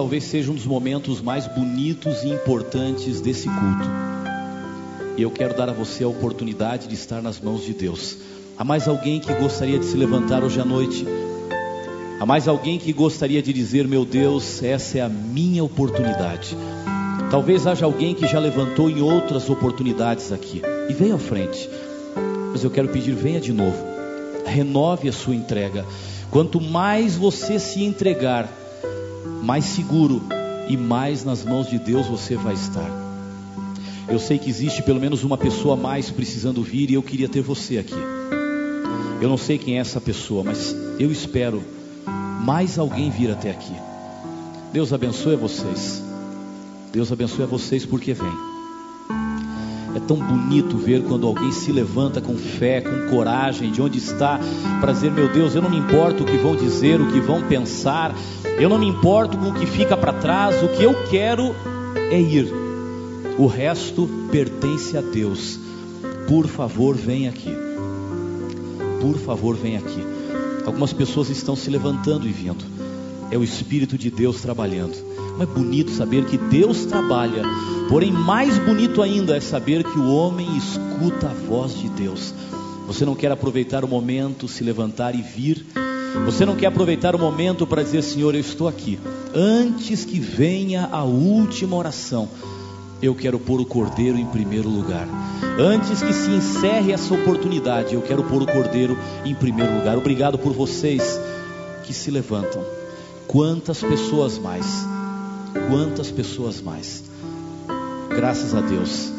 talvez seja um dos momentos mais bonitos e importantes desse culto. E eu quero dar a você a oportunidade de estar nas mãos de Deus. Há mais alguém que gostaria de se levantar hoje à noite? Há mais alguém que gostaria de dizer: Meu Deus, essa é a minha oportunidade. Talvez haja alguém que já levantou em outras oportunidades aqui e venha à frente. Mas eu quero pedir: venha de novo. Renove a sua entrega. Quanto mais você se entregar, mais seguro e mais nas mãos de Deus você vai estar. Eu sei que existe pelo menos uma pessoa a mais precisando vir e eu queria ter você aqui. Eu não sei quem é essa pessoa, mas eu espero mais alguém vir até aqui. Deus abençoe vocês. Deus abençoe vocês porque vem. Tão bonito ver quando alguém se levanta com fé, com coragem, de onde está, para dizer: Meu Deus, eu não me importo o que vão dizer, o que vão pensar, eu não me importo com o que fica para trás, o que eu quero é ir. O resto pertence a Deus. Por favor, vem aqui. Por favor, vem aqui. Algumas pessoas estão se levantando e vindo. É o Espírito de Deus trabalhando. Como é bonito saber que Deus trabalha. Porém, mais bonito ainda é saber que o homem escuta a voz de Deus. Você não quer aproveitar o momento, se levantar e vir. Você não quer aproveitar o momento para dizer, Senhor, eu estou aqui. Antes que venha a última oração, eu quero pôr o cordeiro em primeiro lugar. Antes que se encerre essa oportunidade, eu quero pôr o cordeiro em primeiro lugar. Obrigado por vocês que se levantam. Quantas pessoas mais? Quantas pessoas mais? Graças a Deus.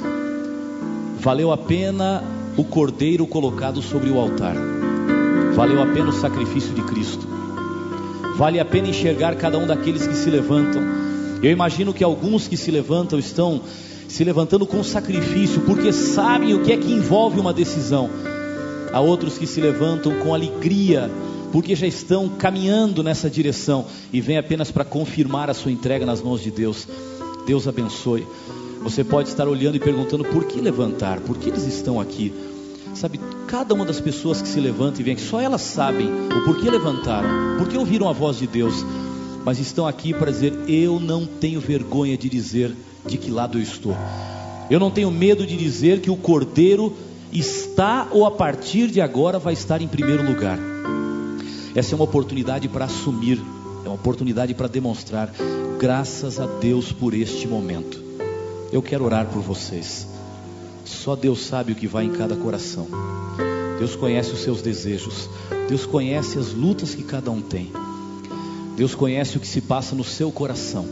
Valeu a pena o cordeiro colocado sobre o altar. Valeu a pena o sacrifício de Cristo. Vale a pena enxergar cada um daqueles que se levantam. Eu imagino que alguns que se levantam estão se levantando com sacrifício, porque sabem o que é que envolve uma decisão. Há outros que se levantam com alegria, porque já estão caminhando nessa direção e vêm apenas para confirmar a sua entrega nas mãos de Deus. Deus abençoe. Você pode estar olhando e perguntando por que levantar, por que eles estão aqui. Sabe, cada uma das pessoas que se levanta e vem aqui, só elas sabem o porquê levantaram, porque ouviram a voz de Deus, mas estão aqui para dizer: Eu não tenho vergonha de dizer de que lado eu estou. Eu não tenho medo de dizer que o Cordeiro está ou a partir de agora vai estar em primeiro lugar. Essa é uma oportunidade para assumir, é uma oportunidade para demonstrar. Graças a Deus por este momento. Eu quero orar por vocês. Só Deus sabe o que vai em cada coração. Deus conhece os seus desejos. Deus conhece as lutas que cada um tem. Deus conhece o que se passa no seu coração.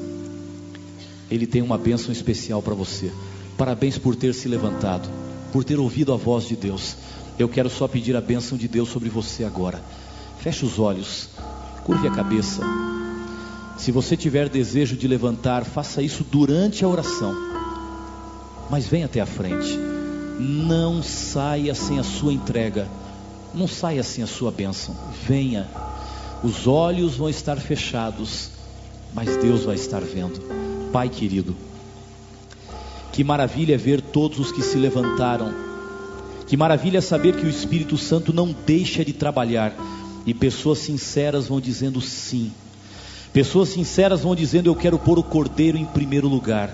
Ele tem uma bênção especial para você. Parabéns por ter se levantado, por ter ouvido a voz de Deus. Eu quero só pedir a bênção de Deus sobre você agora. Feche os olhos, curve a cabeça. Se você tiver desejo de levantar, faça isso durante a oração. Mas venha até a frente. Não saia sem a sua entrega. Não saia sem a sua bênção. Venha. Os olhos vão estar fechados, mas Deus vai estar vendo. Pai querido, que maravilha ver todos os que se levantaram, que maravilha saber que o Espírito Santo não deixa de trabalhar e pessoas sinceras vão dizendo sim, pessoas sinceras vão dizendo eu quero pôr o cordeiro em primeiro lugar,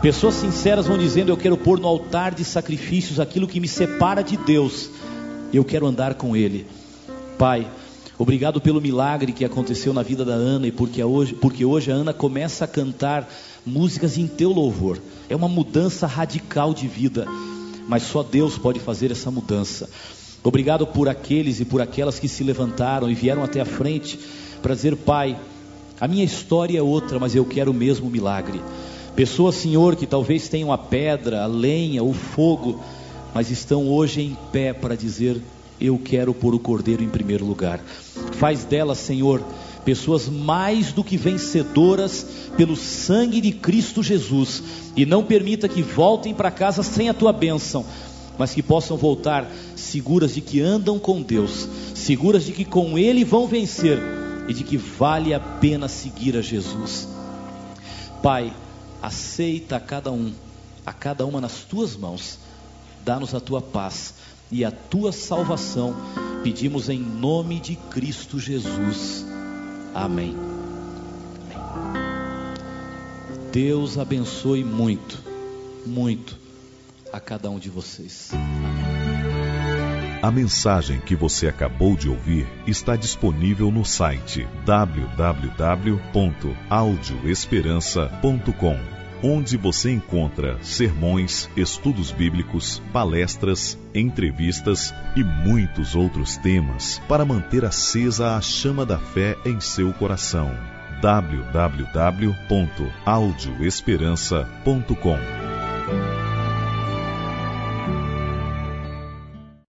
pessoas sinceras vão dizendo eu quero pôr no altar de sacrifícios aquilo que me separa de Deus, eu quero andar com Ele, Pai. Obrigado pelo milagre que aconteceu na vida da Ana e porque hoje, porque hoje a Ana começa a cantar músicas em teu louvor. É uma mudança radical de vida, mas só Deus pode fazer essa mudança. Obrigado por aqueles e por aquelas que se levantaram e vieram até a frente para dizer: Pai, a minha história é outra, mas eu quero o mesmo milagre. Pessoas, Senhor, que talvez tenham a pedra, a lenha, o fogo, mas estão hoje em pé para dizer: eu quero pôr o cordeiro em primeiro lugar. Faz delas, Senhor, pessoas mais do que vencedoras pelo sangue de Cristo Jesus, e não permita que voltem para casa sem a tua bênção, mas que possam voltar seguras de que andam com Deus, seguras de que com Ele vão vencer e de que vale a pena seguir a Jesus. Pai, aceita a cada um, a cada uma nas tuas mãos, dá-nos a tua paz e a tua salvação. Pedimos em nome de Cristo Jesus. Amém. Deus abençoe muito, muito a cada um de vocês. A mensagem que você acabou de ouvir está disponível no site www.audioesperança.com, onde você encontra sermões, estudos bíblicos, palestras, entrevistas e muitos outros temas para manter acesa a chama da fé em seu coração www.audioesperança.com